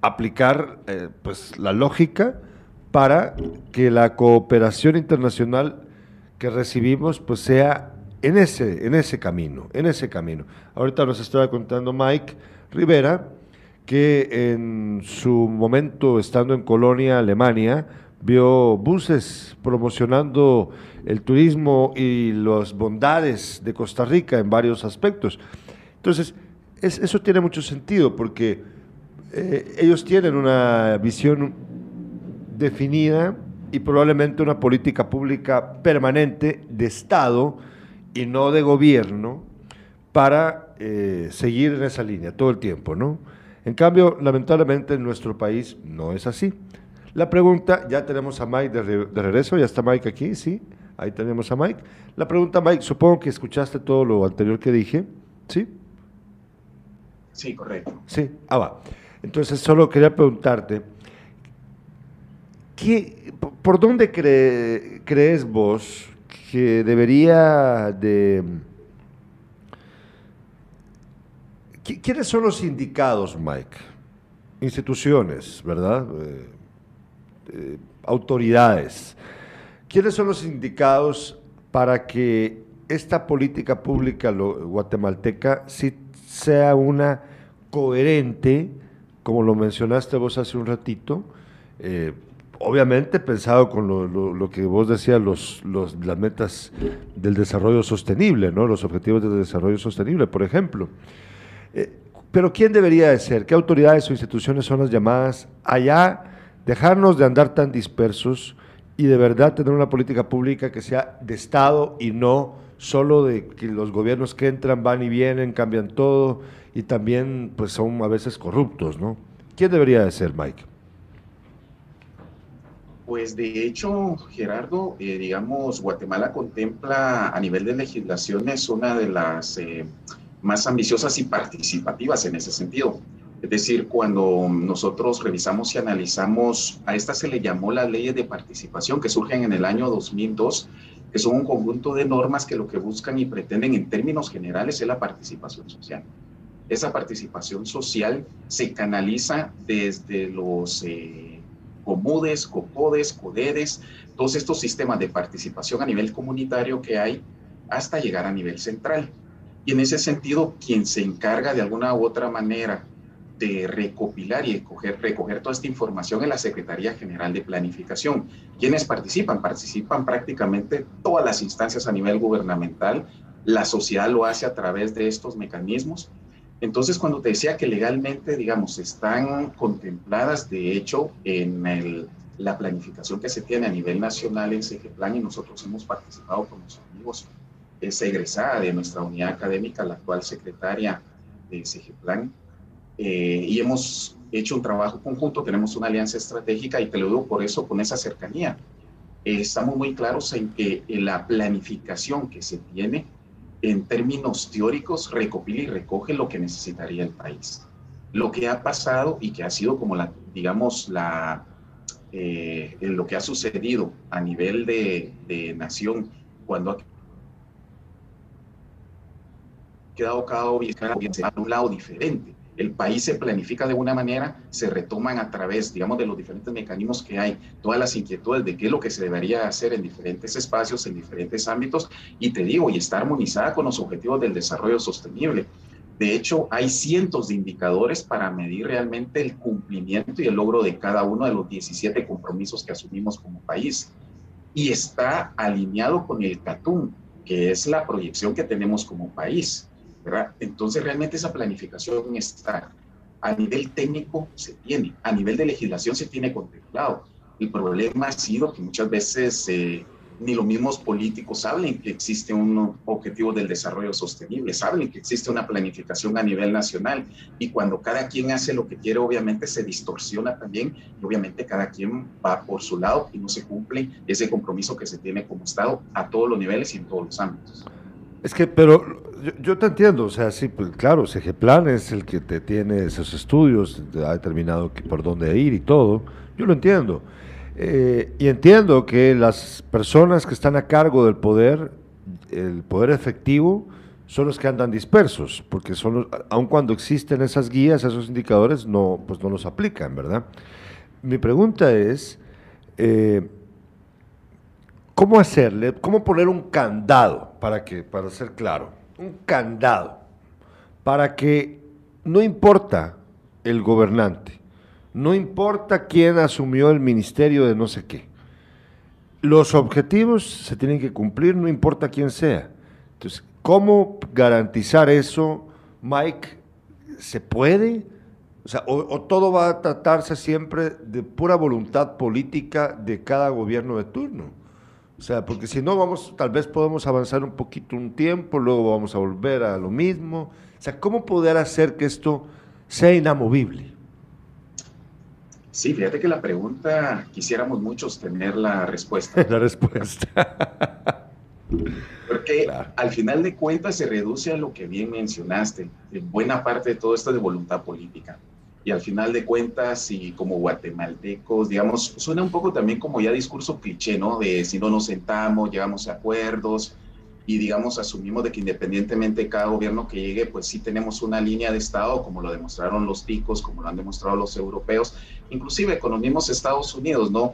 aplicar eh, pues la lógica para que la cooperación internacional que recibimos pues sea en ese, en ese camino, en ese camino. Ahorita nos estaba contando Mike Rivera que en su momento estando en Colonia, Alemania, vio buses promocionando el turismo y las bondades de Costa Rica en varios aspectos. Entonces, eso tiene mucho sentido porque eh, ellos tienen una visión definida y probablemente una política pública permanente de Estado y no de gobierno para eh, seguir en esa línea todo el tiempo, ¿no? En cambio, lamentablemente en nuestro país no es así. La pregunta, ya tenemos a Mike de, de regreso, ya está Mike aquí, sí, ahí tenemos a Mike. La pregunta, Mike, supongo que escuchaste todo lo anterior que dije, ¿sí? Sí, correcto. Sí, ah, va. Entonces, solo quería preguntarte, ¿Por dónde crees vos que debería de... ¿Quiénes son los indicados, Mike? Instituciones, ¿verdad? Eh, eh, autoridades. ¿Quiénes son los indicados para que esta política pública guatemalteca sea una coherente, como lo mencionaste vos hace un ratito, eh, obviamente pensado con lo, que vos decías, los, las metas del desarrollo sostenible, ¿no? los objetivos del desarrollo sostenible, por ejemplo. Eh, pero ¿quién debería de ser? ¿Qué autoridades o instituciones son las llamadas allá? Dejarnos de andar tan dispersos y de verdad tener una política pública que sea de Estado y no solo de que los gobiernos que entran van y vienen, cambian todo y también pues son a veces corruptos, ¿no? ¿Quién debería de ser, Mike? Pues de hecho, Gerardo, eh, digamos, Guatemala contempla a nivel de legislaciones una de las eh, más ambiciosas y participativas en ese sentido. Es decir, cuando nosotros revisamos y analizamos, a esta se le llamó la ley de participación que surgen en el año 2002, que son un conjunto de normas que lo que buscan y pretenden en términos generales es la participación social. Esa participación social se canaliza desde los... Eh, COMUDES, COPODES, CODEDES, todos estos sistemas de participación a nivel comunitario que hay hasta llegar a nivel central. Y en ese sentido, quien se encarga de alguna u otra manera de recopilar y recoger, recoger toda esta información es la Secretaría General de Planificación. ¿Quiénes participan? Participan prácticamente todas las instancias a nivel gubernamental. La sociedad lo hace a través de estos mecanismos entonces, cuando te decía que legalmente, digamos, están contempladas, de hecho, en la planificación que se tiene a nivel nacional en plan y nosotros hemos participado con los amigos es egresada de nuestra unidad académica, la actual secretaria de CGPlan, eh, y hemos hecho un trabajo conjunto, tenemos una alianza estratégica y te lo digo por eso, con esa cercanía. Eh, estamos muy claros en que la planificación que se tiene en términos teóricos recopila y recoge lo que necesitaría el país. Lo que ha pasado y que ha sido como la, digamos, la, eh, lo que ha sucedido a nivel de, de nación cuando ha quedado cada objeto a un lado diferente. El país se planifica de una manera, se retoman a través, digamos, de los diferentes mecanismos que hay, todas las inquietudes de qué es lo que se debería hacer en diferentes espacios, en diferentes ámbitos, y te digo, y está armonizada con los objetivos del desarrollo sostenible. De hecho, hay cientos de indicadores para medir realmente el cumplimiento y el logro de cada uno de los 17 compromisos que asumimos como país. Y está alineado con el CATUM, que es la proyección que tenemos como país. Entonces realmente esa planificación está a nivel técnico se tiene, a nivel de legislación se tiene contemplado. El problema ha sido que muchas veces eh, ni los mismos políticos saben que existe un objetivo del desarrollo sostenible, saben que existe una planificación a nivel nacional y cuando cada quien hace lo que quiere, obviamente se distorsiona también y obviamente cada quien va por su lado y no se cumple ese compromiso que se tiene como Estado a todos los niveles y en todos los ámbitos. Es que, pero yo, te entiendo, o sea, sí, pues, claro, Plan es el que te tiene esos estudios, ha determinado por dónde ir y todo, yo lo entiendo. Eh, y entiendo que las personas que están a cargo del poder, el poder efectivo, son los que andan dispersos, porque son los, aun cuando existen esas guías, esos indicadores, no, pues no los aplican, ¿verdad? Mi pregunta es, eh, ¿Cómo hacerle, cómo poner un candado para que, para ser claro, un candado para que no importa el gobernante, no importa quién asumió el ministerio de no sé qué, los objetivos se tienen que cumplir, no importa quién sea. Entonces, ¿cómo garantizar eso, Mike? ¿Se puede? O, sea, o todo va a tratarse siempre de pura voluntad política de cada gobierno de turno. O sea, porque si no vamos, tal vez podemos avanzar un poquito un tiempo, luego vamos a volver a lo mismo. O sea, ¿cómo poder hacer que esto sea inamovible? Sí, fíjate que la pregunta quisiéramos muchos tener la respuesta. <laughs> la respuesta. Porque al final de cuentas se reduce a lo que bien mencionaste. En buena parte de todo esto es de voluntad política y al final de cuentas, y como guatemaltecos, digamos, suena un poco también como ya discurso cliché, ¿no? De si no nos sentamos, llegamos a acuerdos y, digamos, asumimos de que independientemente de cada gobierno que llegue, pues sí tenemos una línea de Estado, como lo demostraron los ticos, como lo han demostrado los europeos, inclusive con los mismos Estados Unidos, ¿no?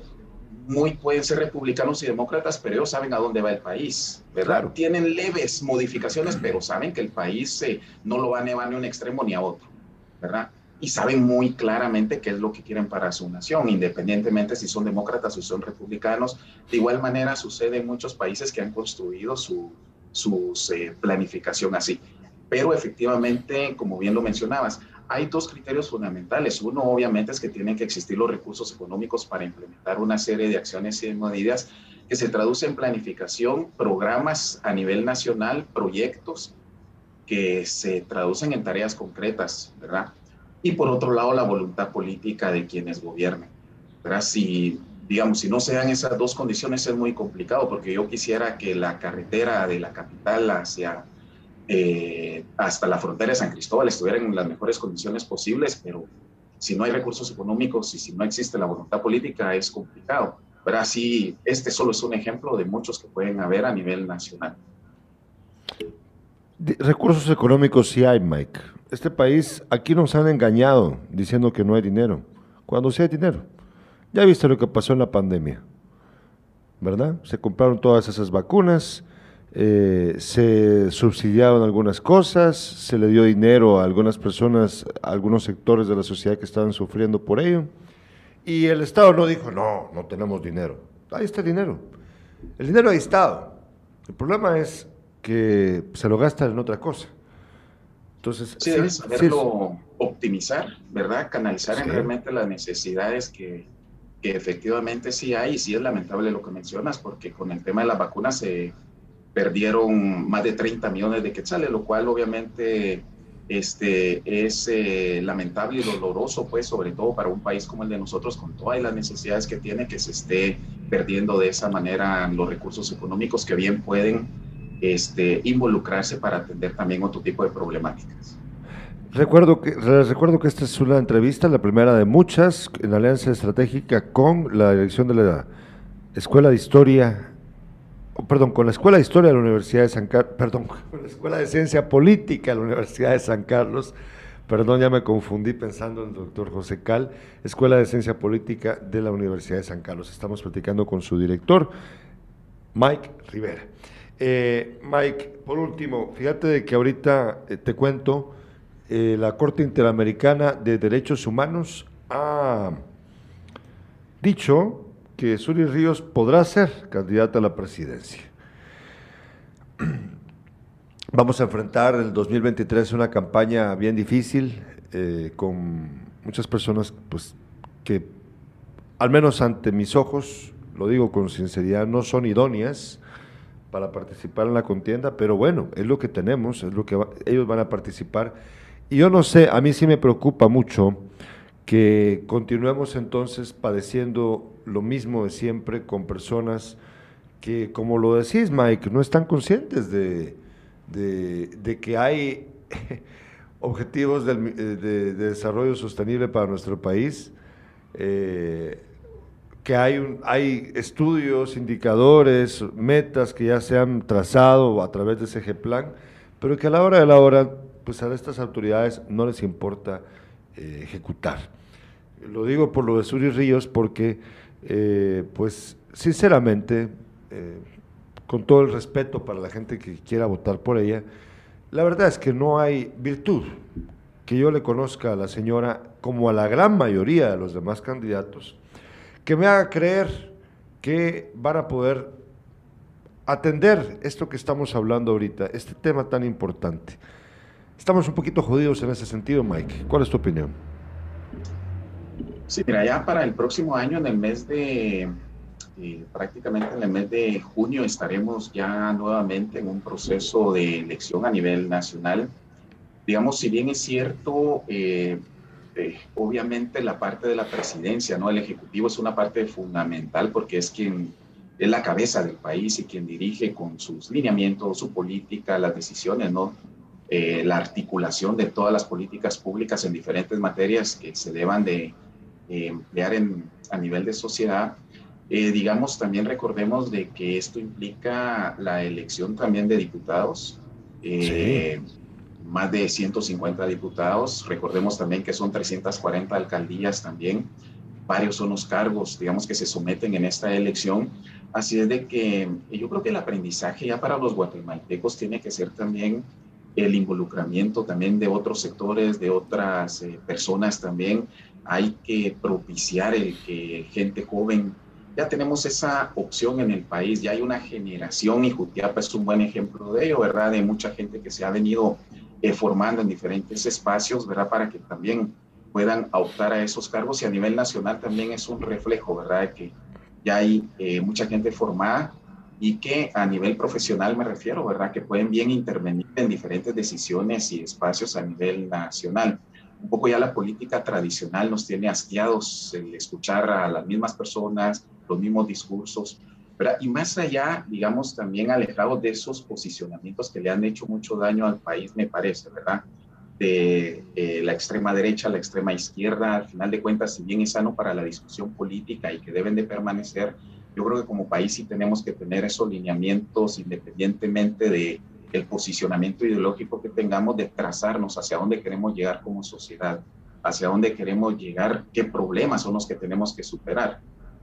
Muy pueden ser republicanos y demócratas, pero ellos saben a dónde va el país, ¿verdad? Tienen leves modificaciones, pero saben que el país eh, no lo va a nevar ni a un extremo ni a otro, ¿verdad? Y saben muy claramente qué es lo que quieren para su nación, independientemente si son demócratas o son republicanos. De igual manera sucede en muchos países que han construido su, eh, planificación así. Pero efectivamente, como bien lo mencionabas, hay dos criterios fundamentales. Uno, obviamente, es que tienen que existir los recursos económicos para implementar una serie de acciones y medidas que se traducen en planificación, programas a nivel nacional, proyectos que se traducen en tareas concretas, ¿verdad? Y por otro lado la voluntad política de quienes gobiernan. ¿verdad? Si, digamos, si no se dan esas dos condiciones es muy complicado porque yo quisiera que la carretera de la capital hacia eh, hasta la frontera de San Cristóbal estuviera en las mejores condiciones posibles, pero si no hay recursos económicos y si no existe la voluntad política es complicado. Pero así, este solo es un ejemplo de muchos que pueden haber a nivel nacional. Recursos económicos sí hay, Mike este país, aquí nos han engañado diciendo que no hay dinero, cuando sí hay dinero. Ya viste lo que pasó en la pandemia, ¿verdad? Se compraron todas esas vacunas, eh, se subsidiaron algunas cosas, se le dio dinero a algunas personas, a algunos sectores de la sociedad que estaban sufriendo por ello, y el Estado no dijo, no, no tenemos dinero. Ahí está el dinero. El dinero ha estado. El problema es que se lo gastan en otra cosa. Entonces, sí, saberlo optimizar, ¿verdad? Canalizar en realmente las necesidades que, que, efectivamente sí hay, y sí es lamentable lo que mencionas, porque con el tema de las vacunas se, perdieron más de 30 millones de quetzales, lo cual obviamente este, es eh, lamentable y doloroso, pues, sobre todo para un país como el de nosotros, con todas las necesidades que tiene, que se esté perdiendo de esa manera los recursos económicos que bien pueden este, involucrarse para atender también otro tipo de problemáticas. Recuerdo que, recuerdo que esta es una entrevista, la primera de muchas, en alianza estratégica con la dirección de la Escuela de Historia perdón, con la Escuela de Historia de la Universidad de San Carlos, perdón, <laughs> con la Escuela de Ciencia Política de la Universidad de San Carlos, perdón, ya me confundí pensando en el doctor José Cal, Escuela de Ciencia Política de la Universidad de San Carlos. Estamos platicando con su director, Mike Rivera. Eh, Mike, por último, fíjate de que ahorita eh, te cuento, eh, la Corte Interamericana de Derechos Humanos ha dicho que Suri Ríos podrá ser candidata a la presidencia. <clears throat> Vamos a enfrentar el 2023 una campaña bien difícil, con muchas personas pues, que, al menos ante mis ojos, lo digo con sinceridad, no son idóneas para participar en la contienda, pero bueno, es lo que tenemos, es lo que ellos van a participar. Y yo no sé, a mí sí me preocupa mucho que continuemos entonces padeciendo lo mismo de siempre con personas que, como lo decís, Mike, no están conscientes de, de, que hay <laughs> objetivos de, de, desarrollo sostenible para nuestro país, eh, que hay, hay estudios, indicadores, metas que ya se han trazado a través de ese plan, pero que a la hora de la hora, pues a estas autoridades no les importa eh, ejecutar. Lo digo por lo de Suri Ríos porque, eh, pues, sinceramente, eh, con todo el respeto para la gente que quiera votar por ella, la verdad es que no hay virtud que yo le conozca a la señora, como a la gran mayoría de los demás candidatos, que me haga creer que van a poder atender esto que estamos hablando ahorita, este tema tan importante. Estamos un poquito jodidos en ese sentido, Mike. ¿Cuál es tu opinión? Sí, mira, ya para el próximo año, en el mes de, eh, prácticamente en el mes de junio, estaremos ya nuevamente en un proceso de elección a nivel nacional. Digamos, si bien es cierto, eh, eh, obviamente la parte de la presidencia, ¿no? El Ejecutivo es una parte fundamental porque es quien es la cabeza del país y quien dirige con sus lineamientos, su política, las decisiones, ¿no? la articulación de todas las políticas públicas en diferentes materias que se deban de eh, emplear en, a nivel de sociedad. Eh, digamos, también recordemos de que esto implica la elección también de diputados, eh, más de 150 diputados, recordemos también que son 340 alcaldías también, varios son los cargos, digamos, que se someten en esta elección, así es de que yo creo que el aprendizaje ya para los guatemaltecos tiene que ser también el involucramiento también de otros sectores, de otras personas también, hay que propiciar el que gente joven, ya tenemos esa opción en el país, ya hay una generación y Jutiapa es un buen ejemplo de ello, ¿verdad? De mucha gente que se ha venido eh, formando en diferentes espacios, ¿verdad? Para que también puedan optar a esos cargos y a nivel nacional también es un reflejo, ¿verdad? De que ya hay eh, mucha gente formada y que a nivel profesional me refiero, ¿verdad? Que pueden bien intervenir en diferentes decisiones y espacios a nivel nacional un poco ya la política tradicional nos tiene asqueados el escuchar a las mismas personas, los mismos discursos, ¿verdad? y más allá, digamos, también alejados de esos posicionamientos que le han hecho mucho daño al país, me parece, ¿verdad? De eh, la extrema derecha, la extrema izquierda, al final de cuentas, si bien es sano para la discusión política y que deben de permanecer, yo creo que como país sí tenemos que tener esos lineamientos independientemente de el posicionamiento ideológico que tengamos de trazarnos hacia dónde queremos llegar como sociedad, hacia dónde queremos llegar, qué problemas son los que tenemos que superar,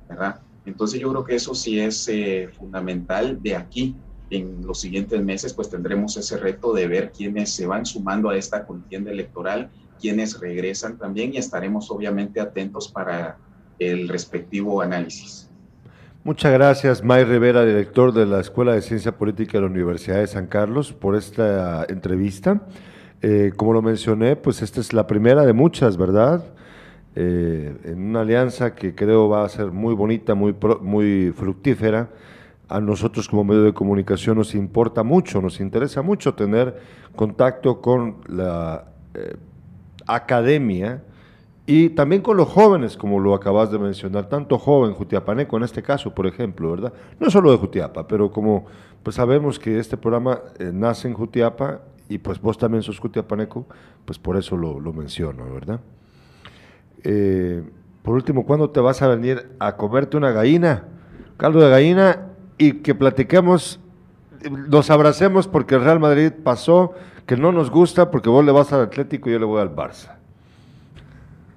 ¿verdad? Entonces yo creo que eso sí es eh, fundamental de aquí. En los siguientes meses pues tendremos ese reto de ver quiénes se van sumando a esta contienda electoral, quiénes regresan también y estaremos obviamente atentos para el respectivo análisis. Muchas gracias, May Rivera, director de la Escuela de Ciencia Política de la Universidad de San Carlos, por esta entrevista. Eh, como lo mencioné, pues esta es la primera de muchas, ¿verdad? Eh, en una alianza que creo va a ser muy bonita, muy, muy fructífera a nosotros como medio de comunicación nos importa mucho, nos interesa mucho tener contacto con la eh, academia y también con los jóvenes, como lo acabas de mencionar, tanto joven, Jutiapaneco en este caso, por ejemplo, ¿verdad? No solo de Jutiapa, pero como pues sabemos que este programa eh, nace en Jutiapa y pues vos también sos Jutiapaneco, pues por eso lo, menciono, ¿verdad? Eh, por último, ¿cuándo te vas a venir a comerte una gallina? Caldo de gallina y que platiquemos, nos abracemos porque el Real Madrid pasó, que no nos gusta porque vos le vas al Atlético y yo le voy al Barça.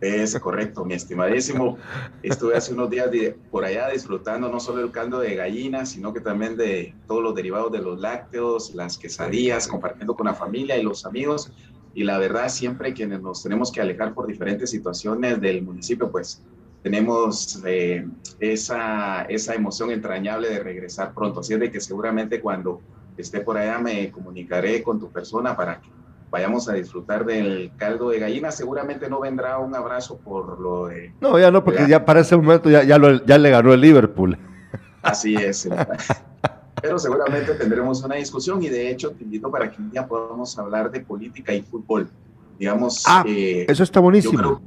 Es correcto, mi estimadísimo. Estuve hace unos días por allá disfrutando no solo el caldo de gallina, sino que también de todos los derivados de los lácteos, las quesadillas, compartiendo con la familia y los amigos. Y la verdad, siempre quienes nos tenemos que alejar por diferentes situaciones del municipio, pues tenemos eh, esa, esa emoción entrañable de regresar pronto. Así es de que seguramente cuando esté por allá me comunicaré con tu persona para que vayamos a disfrutar del caldo de gallina. Seguramente no vendrá un abrazo por lo de... No, ya no, porque ya para ese momento ya, ya, ya le ganó el Liverpool. Así es. <laughs> Pero seguramente tendremos una discusión y de hecho te invito para que un día podamos hablar de política y fútbol. Digamos, ah, eh, eso está buenísimo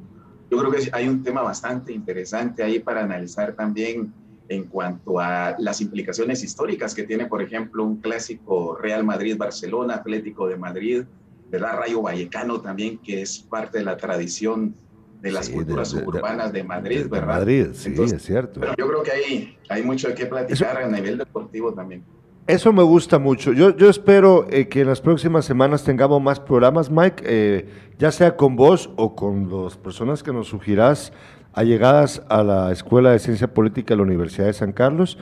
yo creo que hay un tema bastante interesante ahí para analizar también en cuanto a las implicaciones históricas que tiene, por ejemplo, un clásico Real Madrid-Barcelona, Atlético de Madrid, ¿verdad? Rayo Vallecano también, que es parte de la tradición de las culturas urbanas de, Madrid, ¿verdad? Madrid, sí, es cierto. Pero yo creo que hay, hay mucho que platicar a nivel deportivo también. Eso me gusta mucho. Yo, yo espero eh, que en las próximas semanas tengamos más programas, Mike, eh, ya sea con vos o con las personas que nos sugirás allegadas a la Escuela de Ciencia Política de la Universidad de San Carlos.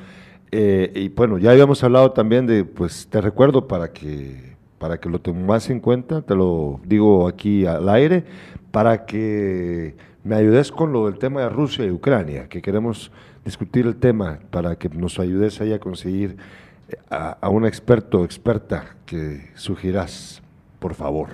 Eh, y bueno, ya habíamos hablado también de, pues te recuerdo para que, para que lo tomes en cuenta, te lo digo aquí al aire, para que me ayudes con lo del tema de Rusia y Ucrania, que queremos discutir el tema, para que nos ayudes ahí a conseguir a, un experto o experta que sugirás, por favor.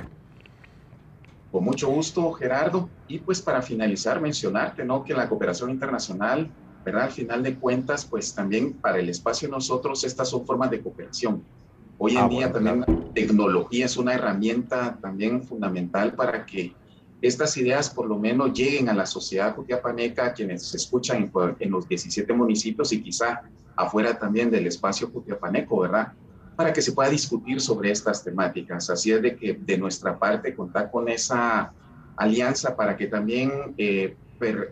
Con mucho gusto, Gerardo. Y pues para finalizar, mencionarte, ¿no? Que la cooperación internacional, ¿verdad? Al final de cuentas, pues también para el espacio nosotros, estas son formas de cooperación. Hoy en ah, día también la tecnología es una herramienta también fundamental para que estas ideas por lo menos lleguen a la sociedad cutiapaneca, a quienes se escuchan en, los 17 municipios y quizá afuera también del espacio Cutiapaneco, ¿verdad? Para que se pueda discutir sobre estas temáticas. Así es de que de nuestra parte contar con esa alianza para que también eh,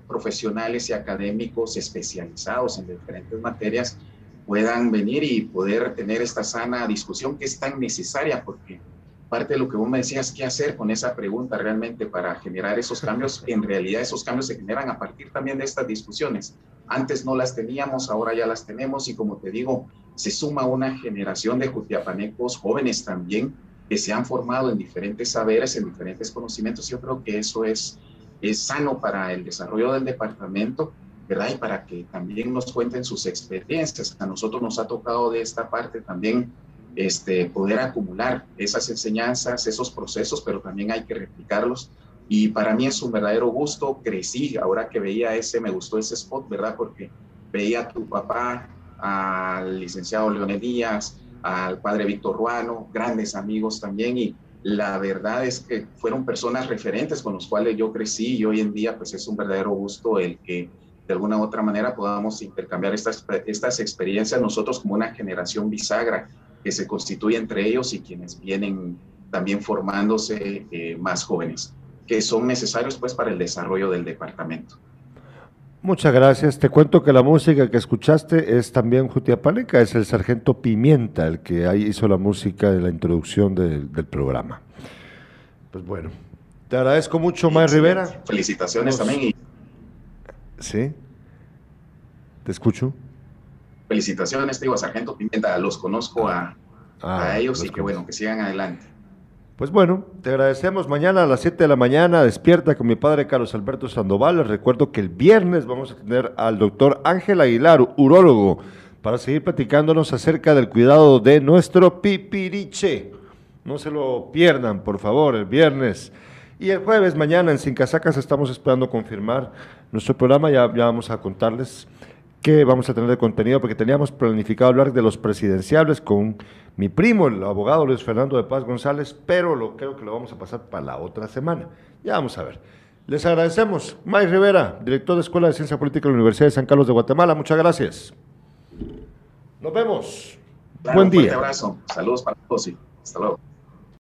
profesionales y académicos especializados en diferentes materias puedan venir y poder tener esta sana discusión que es tan necesaria porque parte de lo que vos me decías, ¿qué hacer con esa pregunta realmente para generar esos cambios? <laughs> En realidad esos cambios se generan a partir también de estas discusiones. Antes no las teníamos, ahora ya las tenemos y como te digo, se suma una generación de jutiapanecos jóvenes también que se han formado en diferentes saberes, en diferentes conocimientos. Yo creo que eso es, es sano para el desarrollo del departamento, ¿verdad? Y para que también nos cuenten sus experiencias. A nosotros nos ha tocado de esta parte también este, poder acumular esas enseñanzas, esos procesos, pero también hay que replicarlos. Y para mí es un verdadero gusto. Crecí ahora que veía ese, me gustó ese spot, ¿verdad? Porque veía a tu papá, al licenciado Leonel Díaz, al padre Víctor Ruano, grandes amigos también. Y la verdad es que fueron personas referentes con los cuales yo crecí y hoy en día pues es un verdadero gusto el que de alguna u otra manera podamos intercambiar estas, estas experiencias nosotros como una generación bisagra que se constituye entre ellos y quienes vienen también formándose eh, más jóvenes, que son necesarios pues para el desarrollo del departamento. Muchas gracias. Te cuento que la música que escuchaste es también Jutiapaneca, es el sargento Pimienta el que ahí hizo la música de la introducción del programa. Pues bueno, te agradezco mucho, May Rivera. Felicitaciones también. Sí, te escucho felicitaciones, digo, a Sargento Pimienta, los conozco a, ah, ellos y que bueno, que sigan adelante. Pues bueno, te agradecemos. Mañana a las 7 de la mañana, despierta con mi padre Carlos Alberto Sandoval. Les recuerdo que el viernes vamos a tener al doctor Ángel Aguilar, urólogo, para seguir platicándonos acerca del cuidado de nuestro pipiriche. No se lo pierdan, por favor, el viernes. Y el jueves, mañana en Sin Casacas, estamos esperando confirmar nuestro programa. Ya, ya vamos a contarles que vamos a tener de contenido, porque teníamos planificado hablar de los presidenciables con mi primo, el abogado Luis Fernando de Paz González, pero lo, creo que lo vamos a pasar para la otra semana. Ya vamos a ver. Les agradecemos. May Rivera, director de Escuela de Ciencia Política de la Universidad de San Carlos de Guatemala, muchas gracias. Nos vemos. Buen día. Un abrazo. Saludos para todos y hasta luego.